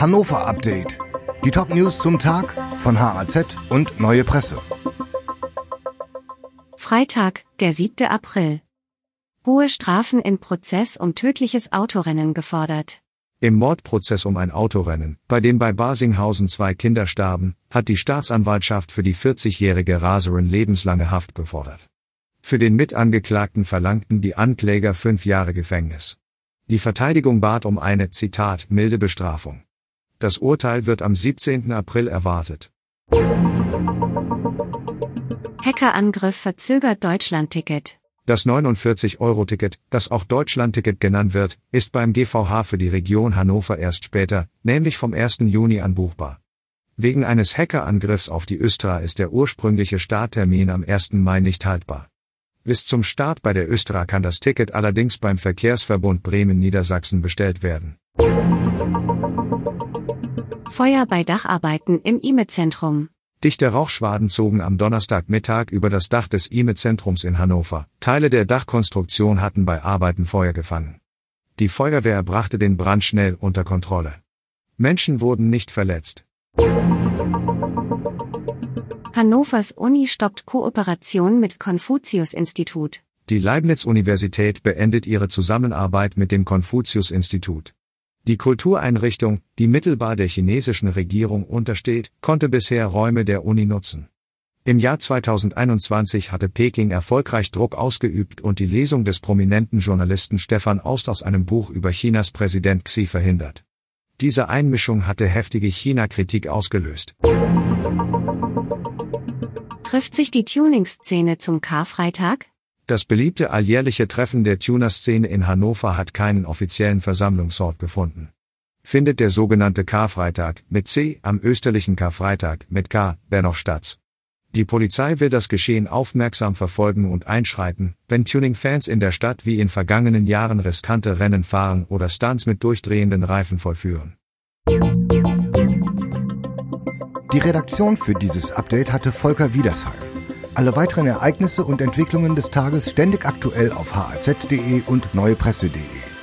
Hannover Update. Die Top-News zum Tag von HAZ und Neue Presse. Freitag, der 7. April. Hohe Strafen in Prozess um tödliches Autorennen gefordert. Im Mordprozess um ein Autorennen, bei dem bei Basinghausen zwei Kinder starben, hat die Staatsanwaltschaft für die 40-jährige Raserin lebenslange Haft gefordert. Für den Mitangeklagten verlangten die Ankläger fünf Jahre Gefängnis. Die Verteidigung bat um eine, Zitat, milde Bestrafung. Das Urteil wird am 17. April erwartet. Hackerangriff verzögert Deutschlandticket. Das 49-Euro-Ticket, das auch Deutschlandticket genannt wird, ist beim GVH für die Region Hannover erst später, nämlich vom 1. Juni an buchbar. Wegen eines Hackerangriffs auf die Östra ist der ursprüngliche Starttermin am 1. Mai nicht haltbar. Bis zum Start bei der Östra kann das Ticket allerdings beim Verkehrsverbund Bremen-Niedersachsen bestellt werden. Feuer bei Dacharbeiten im IME-Zentrum. Dichte Rauchschwaden zogen am Donnerstagmittag über das Dach des IME-Zentrums in Hannover. Teile der Dachkonstruktion hatten bei Arbeiten Feuer gefangen. Die Feuerwehr brachte den Brand schnell unter Kontrolle. Menschen wurden nicht verletzt. Hannovers Uni stoppt Kooperation mit Konfuzius-Institut. Die Leibniz-Universität beendet ihre Zusammenarbeit mit dem Konfuzius-Institut. Die Kultureinrichtung, die mittelbar der chinesischen Regierung untersteht, konnte bisher Räume der Uni nutzen. Im Jahr 2021 hatte Peking erfolgreich Druck ausgeübt und die Lesung des prominenten Journalisten Stefan Aust aus einem Buch über Chinas Präsident Xi verhindert. Diese Einmischung hatte heftige China-Kritik ausgelöst. Trifft sich die Tuning-Szene zum Karfreitag? Das beliebte alljährliche Treffen der Tuner-Szene in Hannover hat keinen offiziellen Versammlungsort gefunden. Findet der sogenannte Karfreitag mit C am österlichen Karfreitag mit K dennoch statt. Die Polizei will das Geschehen aufmerksam verfolgen und einschreiten, wenn Tuning-Fans in der Stadt wie in vergangenen Jahren riskante Rennen fahren oder Stunts mit durchdrehenden Reifen vollführen. Die Redaktion für dieses Update hatte Volker Wiedersheim. Alle weiteren Ereignisse und Entwicklungen des Tages ständig aktuell auf haz.de und neuepresse.de.